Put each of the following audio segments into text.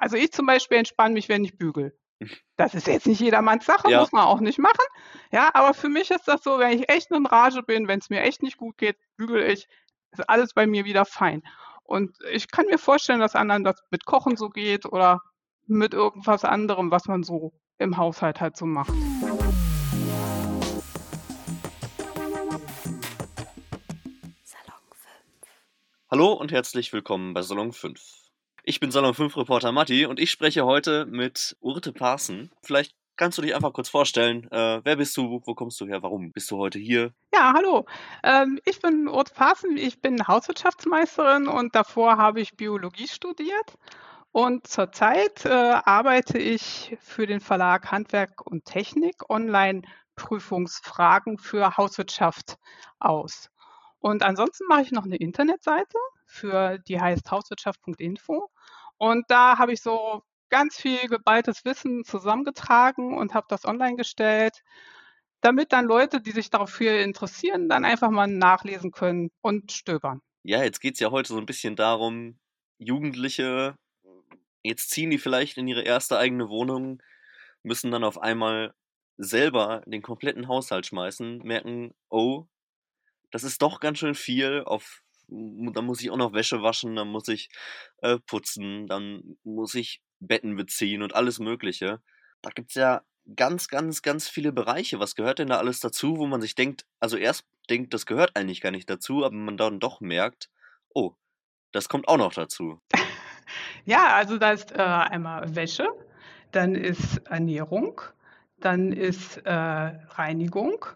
Also ich zum Beispiel entspanne mich, wenn ich bügel. Das ist jetzt nicht jedermanns Sache, Ja. muss man auch nicht machen. Ja, aber für mich ist das so, wenn ich echt in Rage bin, wenn es mir echt nicht gut geht, bügel ich, ist alles bei mir wieder fein. Und ich kann mir vorstellen, dass anderen das mit Kochen so geht oder mit irgendwas anderem, was man so im Haushalt halt so macht. Salon 5. Hallo und herzlich willkommen bei Salon 5. Ich bin Salon 5 Reporter Matti und ich spreche heute mit Urte Parsen. Vielleicht kannst du dich einfach kurz vorstellen. Äh, wer bist du? Wo kommst du her? Warum bist du heute hier? Ja, hallo. Ähm, ich bin Urt Parsen, ich bin Hauswirtschaftsmeisterin und davor habe ich Biologie studiert. Und zurzeit äh, arbeite ich für den Verlag Handwerk und Technik Online-Prüfungsfragen für Hauswirtschaft aus. Und ansonsten mache ich noch eine Internetseite, für die heißt hauswirtschaft.info. Und da habe ich so ganz viel geballtes Wissen zusammengetragen und habe das online gestellt, damit dann Leute, die sich dafür interessieren, dann einfach mal nachlesen können und stöbern. Ja, jetzt geht es ja heute so ein bisschen darum, Jugendliche, jetzt ziehen die vielleicht in ihre erste eigene Wohnung, müssen dann auf einmal selber den kompletten Haushalt schmeißen, merken, oh, das ist doch ganz schön viel. Auf, dann muss ich auch noch Wäsche waschen, dann muss ich äh, putzen, dann muss ich Betten beziehen und alles Mögliche. Da gibt es ja ganz, ganz, ganz viele Bereiche. Was gehört denn da alles dazu, wo man sich denkt, also erst denkt, das gehört eigentlich gar nicht dazu, aber man dann doch merkt, oh, das kommt auch noch dazu. Ja, also da ist äh, einmal Wäsche, dann ist Ernährung, dann ist äh, Reinigung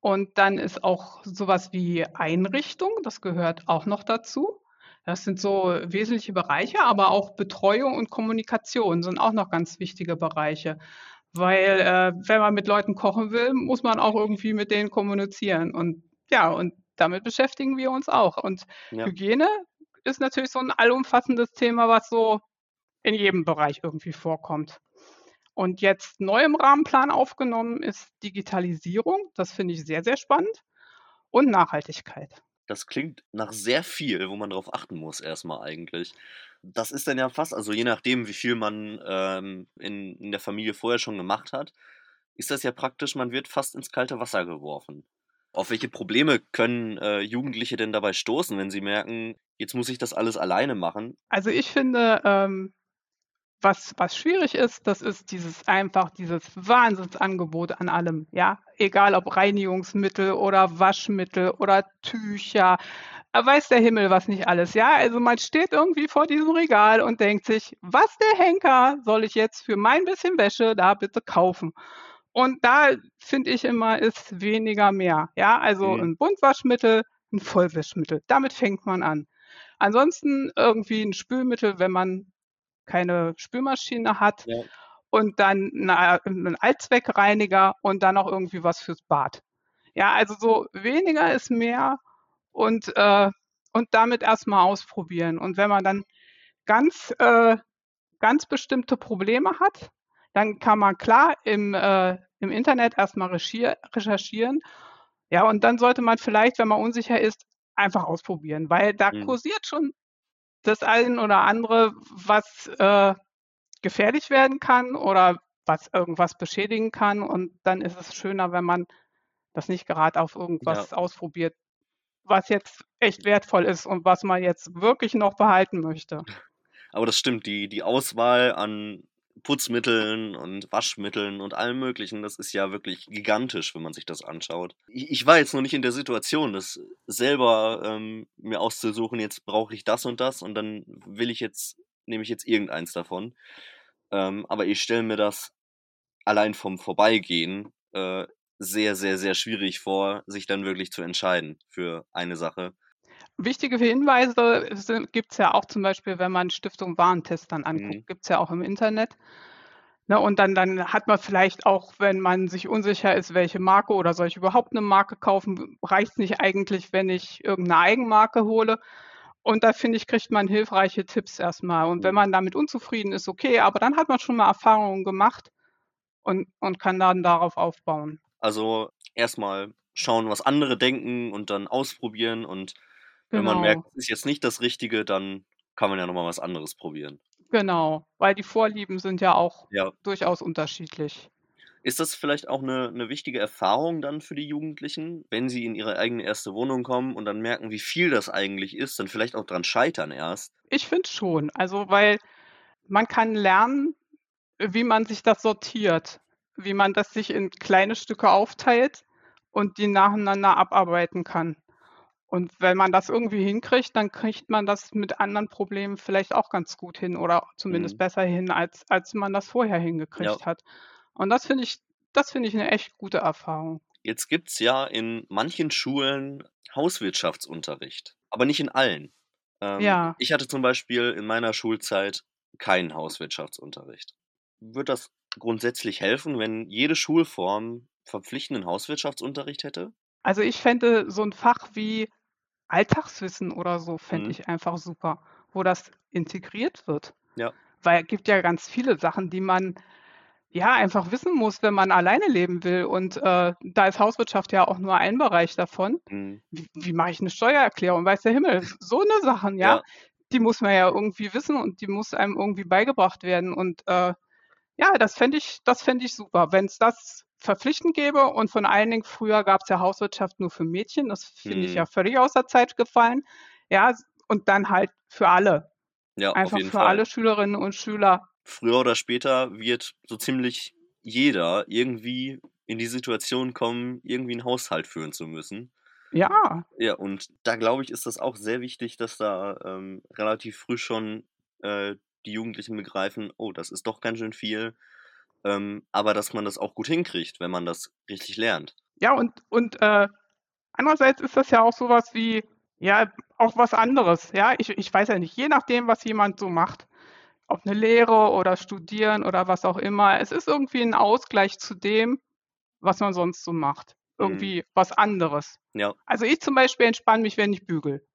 und dann ist auch sowas wie Einrichtung, das gehört auch noch dazu. Das sind so wesentliche Bereiche, aber auch Betreuung und Kommunikation sind auch noch ganz wichtige Bereiche. Weil äh, wenn man mit Leuten kochen will, muss man auch irgendwie mit denen kommunizieren. Und ja, und damit beschäftigen wir uns auch. Und Ja. Hygiene ist natürlich so ein allumfassendes Thema, was so in jedem Bereich irgendwie vorkommt. Und jetzt neu im Rahmenplan aufgenommen ist Digitalisierung. Das finde ich sehr, sehr spannend. Und Nachhaltigkeit. Das klingt nach sehr viel, wo man drauf achten muss, erstmal eigentlich. Das ist dann ja fast, also je nachdem, wie viel man ähm, in, in der Familie vorher schon gemacht hat, ist das ja praktisch, man wird fast ins kalte Wasser geworfen. Auf welche Probleme können äh, Jugendliche denn dabei stoßen, wenn sie merken, jetzt muss ich das alles alleine machen? Also ich finde, ähm, was, was schwierig ist, das ist dieses einfach dieses Wahnsinnsangebot an allem, ja. Egal ob Reinigungsmittel oder Waschmittel oder Tücher, äh, weiß der Himmel was nicht alles, ja. Also man steht irgendwie vor diesem Regal und denkt sich, was der Henker soll ich jetzt für mein bisschen Wäsche da bitte kaufen? Und da finde ich immer, ist weniger mehr, ja. Also Mhm. ein Buntwaschmittel, ein Vollwischmittel, damit fängt man an. Ansonsten irgendwie ein Spülmittel, wenn man keine Spülmaschine hat Ja. und dann 'ne 'n Allzweckreiniger und dann noch irgendwie was fürs Bad. Ja, also so weniger ist mehr und, äh und damit erst mal ausprobieren. Und wenn man dann ganz, äh ganz bestimmte Probleme hat, dann kann man klar im, äh im Internet erst mal reschier recherchieren. Ja, und dann sollte man vielleicht, wenn man unsicher ist, einfach ausprobieren, weil da Mhm. kursiert schon das ein oder andere, was, äh, gefährlich werden kann oder was irgendwas beschädigen kann. Und dann ist es schöner, wenn man das nicht gerade auf Ja. irgendwas ausprobiert, was jetzt echt wertvoll ist und was man jetzt wirklich noch behalten möchte. Aber das stimmt, die, die Auswahl an Putzmitteln und Waschmitteln und allem Möglichen, das ist ja wirklich gigantisch, wenn man sich das anschaut. Ich, war jetzt noch nicht in der Situation, das selber ähm, mir auszusuchen, jetzt brauche ich das und das und dann will ich jetzt, nehme ich jetzt irgendeins davon. Ähm, aber ich stelle mir das allein vom Vorbeigehen äh, sehr, sehr, sehr schwierig vor, sich dann wirklich zu entscheiden für eine Sache. Wichtige Hinweise gibt es ja auch zum Beispiel, wenn man Stiftung Warentest dann anguckt, Mhm. gibt es ja auch im Internet. Ne, und dann, dann hat man vielleicht auch, wenn man sich unsicher ist, welche Marke oder soll ich überhaupt eine Marke kaufen, reicht es nicht eigentlich, wenn ich irgendeine Eigenmarke hole. Und da finde ich, kriegt man hilfreiche Tipps erstmal. Und wenn Mhm. man damit unzufrieden ist, okay, aber dann hat man schon mal Erfahrungen gemacht und, und kann dann darauf aufbauen. Also erstmal schauen, was andere denken und dann ausprobieren und wenn man Genau. merkt, es ist jetzt nicht das Richtige, dann kann man ja noch mal was anderes probieren. Genau, weil die Vorlieben sind ja auch Ja. durchaus unterschiedlich. Ist das vielleicht auch 'ne 'ne wichtige Erfahrung dann für die Jugendlichen, wenn sie in ihre eigene erste Wohnung kommen und dann merken, wie viel das eigentlich ist, dann vielleicht auch dran scheitern erst? Ich finde schon. Also, weil man kann lernen, wie man sich das sortiert, wie man das sich in kleine Stücke aufteilt und die nacheinander abarbeiten kann. Und wenn man das irgendwie hinkriegt, dann kriegt man das mit anderen Problemen vielleicht auch ganz gut hin oder zumindest Mhm. besser hin, als als man das vorher Ja. hingekriegt hat. Und das finde ich das finde ich 'ne echt gute Erfahrung. Jetzt gibt's ja in manchen Schulen Hauswirtschaftsunterricht, aber nicht in allen. Ähm, Ja. ich hatte zum Beispiel in meiner Schulzeit keinen Hauswirtschaftsunterricht. Würde das grundsätzlich helfen, wenn jede Schulform verpflichtenden Hauswirtschaftsunterricht hätte? Also, ich fände so 'n Fach wie Alltagswissen oder so fände Mhm. ich einfach super, wo das integriert wird. Ja. Weil gibt ja ganz viele Sachen, die man, ja, einfach wissen muss, wenn man alleine leben will. Und, äh, da ist Hauswirtschaft ja auch nur ein Bereich davon. Mhm. Wie wie mache ich 'ne Steuererklärung? Weiß der Himmel. So 'ne Sachen, ja, Ja. die muss man ja irgendwie wissen und die muss einem irgendwie beigebracht werden. Und, äh, ja, das fände ich das fände ich super, wenn's das verpflichtend gäbe und vor allen Dingen früher gab's ja Hauswirtschaft nur für Mädchen. Das finde ich Mhm. ja völlig aus der Zeit gefallen. Ja, und dann halt für alle. Ja, Einfach für Fall. alle Schülerinnen und Schüler. Früher oder später wird so ziemlich jeder irgendwie in die Situation kommen, irgendwie 'n Haushalt führen zu müssen. Ja. Ja, und da glaube ich, ist das auch sehr wichtig, dass da, ähm, relativ früh schon, äh, die Jugendlichen begreifen: „Oh, das ist doch ganz schön viel“, ähm, aber dass man das auch gut hinkriegt, wenn man das richtig lernt. Ja, und und, äh, andererseits ist das ja auch so was wie, ja, auch was anderes, ja? Ich ich weiß ja nicht, je nachdem, was jemand so macht, ob 'ne Lehre oder Studieren oder was auch immer, es ist irgendwie 'n Ausgleich zu dem, was man sonst so macht. Mhm. Irgendwie was anderes. Ja. Also, ich zum Beispiel entspanne mich, wenn ich bügele.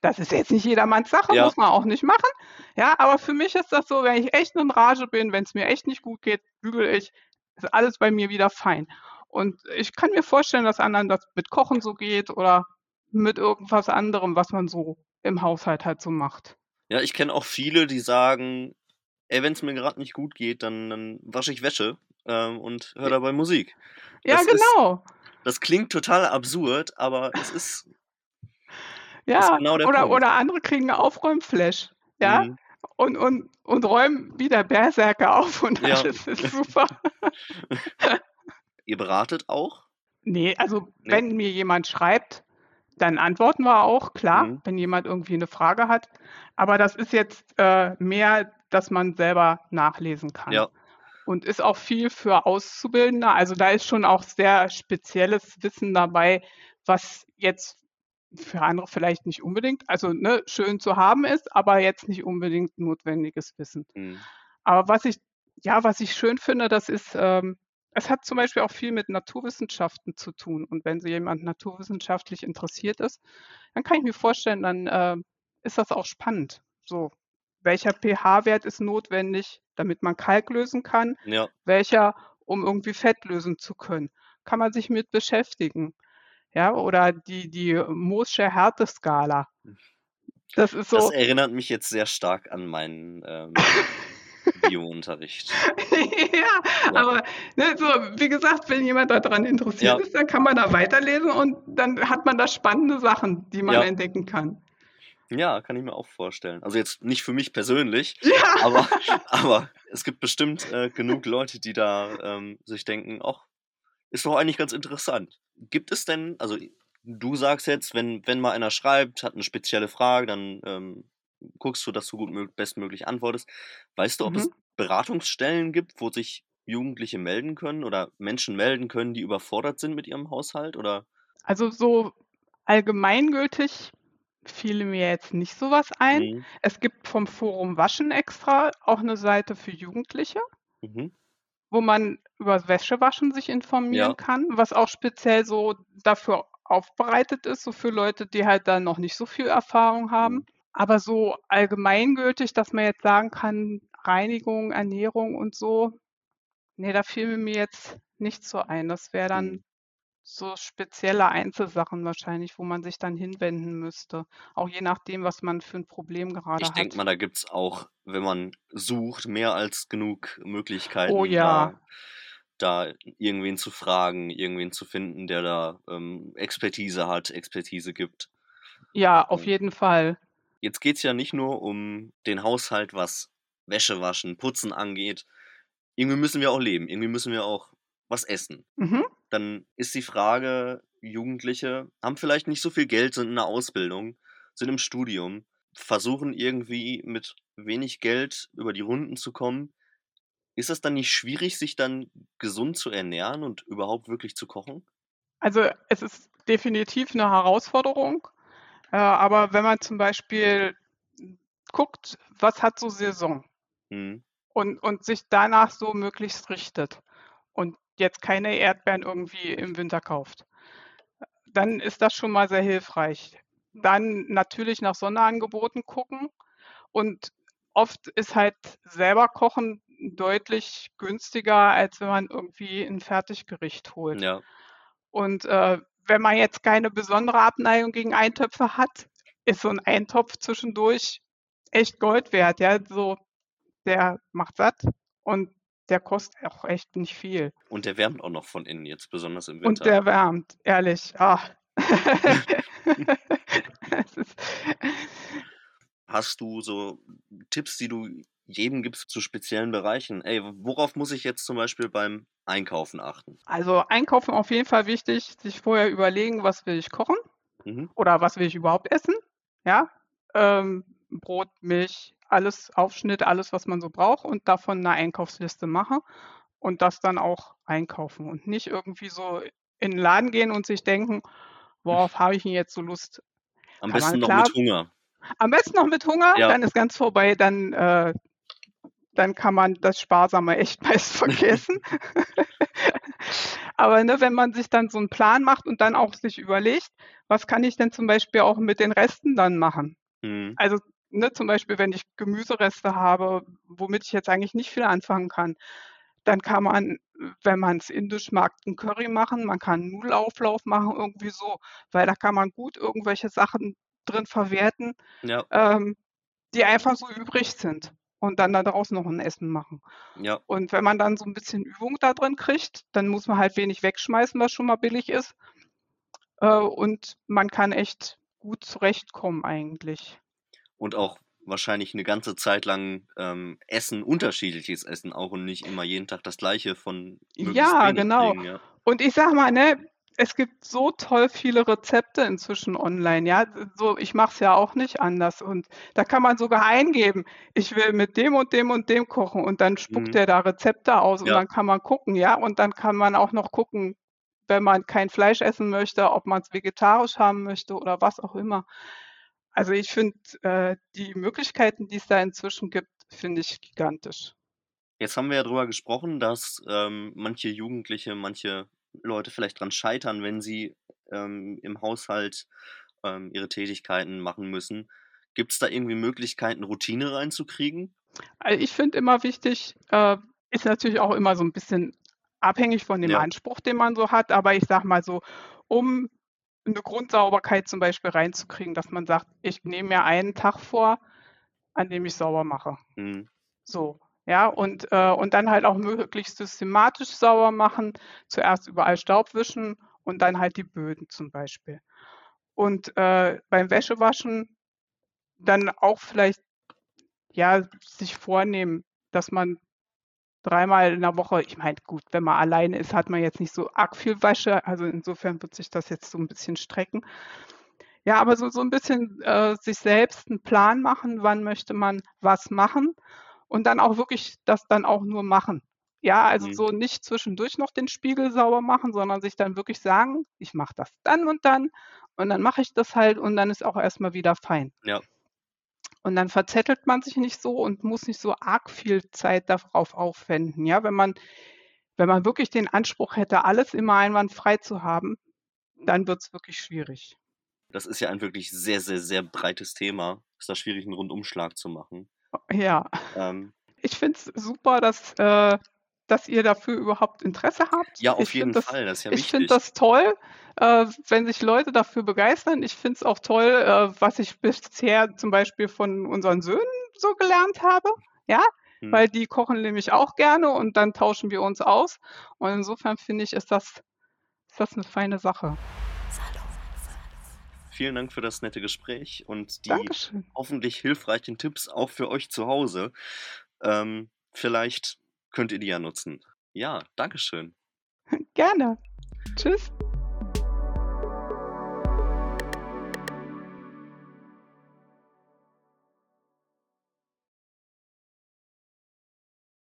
Das ist jetzt nicht jedermanns Sache, Ja. muss man auch nicht machen. Ja, aber für mich ist das so, wenn ich echt in Rage bin, wenn's mir echt nicht gut geht, bügele ich, ist alles bei mir wieder fein. Und ich kann mir vorstellen, dass anderen das mit Kochen so geht oder mit irgendwas anderem, was man so im Haushalt halt so macht. Ja, ich kenne auch viele, die sagen: „Ey, wenn's mir grad nicht gut geht, dann dann wasche ich Wäsche, ähm, und höre dabei Musik.“ Ja, Das ist genau. das klingt total absurd, aber es ist ist Ja, genau der oder Punkt. oder andere kriegen 'n Aufräumflash, ja, Mhm. und und und räumen wie der Berserker auf und Ja. alles ist super. Ihr beratet auch? Ne, also, Ne? wenn mir jemand schreibt, dann antworten wir auch, klar, Mhm. wenn jemand irgendwie 'ne Frage hat. Aber das ist jetzt, äh, mehr, dass man selber nachlesen kann. Ja. Und ist auch viel für Auszubildende. Also, da ist schon auch sehr spezielles Wissen dabei, was jetzt für andere vielleicht nicht unbedingt also, ne, schön zu haben ist, aber jetzt nicht unbedingt notwendiges Wissen. Mhm. Aber was ich ja, was ich schön finde, das ist, ähm es hat zum Beispiel auch viel mit Naturwissenschaften zu tun. Und wenn so jemand naturwissenschaftlich interessiert ist, dann kann ich mir vorstellen, dann, ähm, ist das auch spannend. So, welcher pH-Wert ist notwendig, damit man Kalk lösen kann? Ja. Welcher, um irgendwie Fett lösen zu können? Kann man sich mit beschäftigen. Ja, oder die die Mohs'sche Härteskala. Das ist Das so erinnert mich jetzt sehr stark an meinen, ähm, Biounterricht. Ja, Ja. aber, ne, so wie gesagt, wenn jemand da dran interessiert Ja. ist, dann kann man da weiterlesen und dann hat man da spannende Sachen, die man Ja. entdecken kann. Ja, kann ich mir auch vorstellen. Also, jetzt nicht für mich persönlich, aber aber es gibt bestimmt, äh, genug Leute, die da, ähm, sich denken: „Ach, ist doch eigentlich ganz interessant.“ Gibt es denn also, du sagst jetzt, wenn wenn mal einer schreibt, hat 'ne spezielle Frage, dann, ähm, guckst du, dass du gut mög bestmöglich antwortest. Weißt du, ob es Mhm. Beratungsstellen gibt, wo sich Jugendliche melden können oder Menschen melden können, die überfordert sind mit ihrem Haushalt, oder? Also, so allgemeingültig fiele mir jetzt nicht so was ein. Mhm. Es gibt vom Forum Waschen extra auch 'ne Seite für Jugendliche, Mhm. wo man übers Wäschewaschen sich informieren Ja. kann, was auch speziell so dafür aufbereitet ist, so für Leute, die halt da noch nicht so viel Erfahrung haben. Mhm. Aber so allgemeingültig, dass man jetzt sagen kann, Reinigung, Ernährung und so, ne, da fiel mir jetzt nichts so ein. Das wäre dann Mhm. so spezielle Einzelsachen wahrscheinlich, wo man sich dann hinwenden müsste. Auch je nachdem, was man für ein Problem gerade Ich hat. denke mal, da gibt es auch, wenn man sucht, mehr als genug Oh Möglichkeiten, ja. da, da irgendwen zu fragen, irgendwen zu finden, der da ähm, Expertise hat, Expertise gibt. Ja, auf Ähm, jeden Fall. Jetzt geht es ja nicht nur um den Haushalt, was Wäsche waschen, Putzen angeht. Irgendwie müssen wir auch leben, irgendwie müssen wir auch was essen. Mhm. Dann ist die Frage, Jugendliche haben vielleicht nicht so viel Geld, sind in der Ausbildung, sind im Studium, versuchen irgendwie mit wenig Geld über die Runden zu kommen. Ist das dann nicht schwierig, sich dann gesund zu ernähren und überhaupt wirklich zu kochen? Also es ist definitiv eine Herausforderung. Äh, aber wenn man zum Beispiel guckt, was hat so Saison Mhm. und, und sich danach so möglichst richtet und jetzt keine Erdbeeren irgendwie im Winter kauft, dann ist das schon mal sehr hilfreich. Dann natürlich nach Sonderangeboten gucken und oft ist halt selber kochen deutlich günstiger, als wenn man irgendwie ein Fertiggericht holt. Ja, Und äh, wenn man jetzt keine besondere Abneigung gegen Eintöpfe hat, ist so ein Eintopf zwischendurch echt Gold wert. Ja, so der macht satt und der kostet auch echt nicht viel. und der wärmt auch noch von innen, jetzt besonders im Und Winter. der wärmt, ehrlich. Ah. Hast du so Tipps, die du jedem gibst zu speziellen Bereichen? Ey, worauf muss ich jetzt zum Beispiel beim Einkaufen achten? also Einkaufen auf jeden Fall wichtig, sich vorher überlegen, was will ich kochen Mhm. oder was will ich überhaupt essen. Ja, ähm, Brot, Milch, alles Aufschnitt, alles, was man so braucht und davon eine Einkaufsliste machen und das dann auch einkaufen und nicht irgendwie so in den Laden gehen und sich denken, worauf habe ich denn jetzt so Lust? Am Kann besten noch klar, mit Hunger. am besten noch mit Hunger, Ja, dann ist ganz vorbei, dann, äh, dann kann man das Sparsame echt meist vergessen. Aber ne, wenn man sich dann so einen Plan macht und dann auch sich überlegt, was kann ich denn zum Beispiel auch mit den Resten dann machen? mhm. Also ne, zum Beispiel, wenn ich Gemüsereste habe, womit ich jetzt eigentlich nicht viel anfangen kann, dann kann man, wenn man es indisch mag, einen Curry machen, man kann einen Nudelauflauf machen, irgendwie so, weil da kann man gut irgendwelche Sachen drin verwerten, ja, ähm, die einfach so übrig sind und dann daraus noch ein Essen machen. ja, Und wenn man dann so ein bisschen Übung da drin kriegt, dann muss man halt wenig wegschmeißen, was schon mal billig ist. Äh, und man kann echt gut zurechtkommen eigentlich. und auch wahrscheinlich eine ganze Zeit lang ähm, essen, unterschiedliches Essen auch und nicht immer jeden Tag das gleiche von Ja, genau. kriegen, ja. Und ich sag mal, ne, es gibt so toll viele Rezepte inzwischen online, ja. So, ich mache es ja auch nicht anders. Und da kann man sogar eingeben, ich will mit dem und dem und dem kochen. Und dann spuckt Mhm. der da Rezepte aus und Ja, dann kann man gucken, ja. Und dann kann man auch noch gucken, wenn man kein Fleisch essen möchte, ob man es vegetarisch haben möchte oder was auch immer. Also ich finde, äh, die Möglichkeiten, die es da inzwischen gibt, finde ich gigantisch. jetzt haben wir ja drüber gesprochen, dass ähm, manche Jugendliche, manche Leute vielleicht dran scheitern, wenn sie ähm, im Haushalt ähm, ihre Tätigkeiten machen müssen. Gibt es da irgendwie Möglichkeiten, Routine reinzukriegen? Also ich finde immer wichtig, äh, ist natürlich auch immer so ein bisschen abhängig von dem Ja, Anspruch, den man so hat, aber ich sag mal so, um eine Grundsauberkeit zum Beispiel reinzukriegen, dass man sagt, ich nehme mir einen Tag vor, an dem ich sauber mache. mhm. So, ja, und, äh, und dann halt auch möglichst systematisch sauber machen. Zuerst überall Staub wischen und dann halt die Böden zum Beispiel. Und äh, beim Wäschewaschen dann auch vielleicht ja sich vornehmen, dass man dreimal in der Woche, ich meine, gut, wenn man alleine ist, hat man jetzt nicht so arg viel Wäsche, also insofern wird sich das jetzt so ein bisschen strecken. Ja, aber so, so ein bisschen äh, sich selbst einen Plan machen, wann möchte man was machen und dann auch wirklich das dann auch nur machen. Ja, also Mhm. so nicht zwischendurch noch den Spiegel sauber machen, sondern sich dann wirklich sagen, ich mache das dann und dann und dann mache ich das halt und dann ist auch erstmal wieder fein. Ja, Und dann verzettelt man sich nicht so und muss nicht so arg viel Zeit darauf aufwenden. Ja, wenn man, wenn man wirklich den Anspruch hätte, alles immer einwandfrei zu haben, dann wird es wirklich schwierig. das ist ja ein wirklich sehr, sehr, sehr breites Thema. Ist da schwierig, einen Rundumschlag zu machen. Ja, Ähm, ich finde es super, dass, äh, dass ihr dafür überhaupt Interesse habt. Ja, auf Ich jeden das, Fall, das ist ja ich finde das toll, äh, wenn sich Leute dafür begeistern. Ich finde es auch toll, äh, was ich bisher zum Beispiel von unseren Söhnen so gelernt habe. Ja, Hm. weil die kochen nämlich auch gerne und dann tauschen wir uns aus. Und insofern finde ich, ist das, ist das eine feine Sache. Salon 5. Vielen Dank für das nette Gespräch und die Dankeschön. hoffentlich hilfreichen Tipps auch für euch zu Hause. Ähm, vielleicht könnt ihr die ja nutzen. Ja, Dankeschön. Gerne. Tschüss.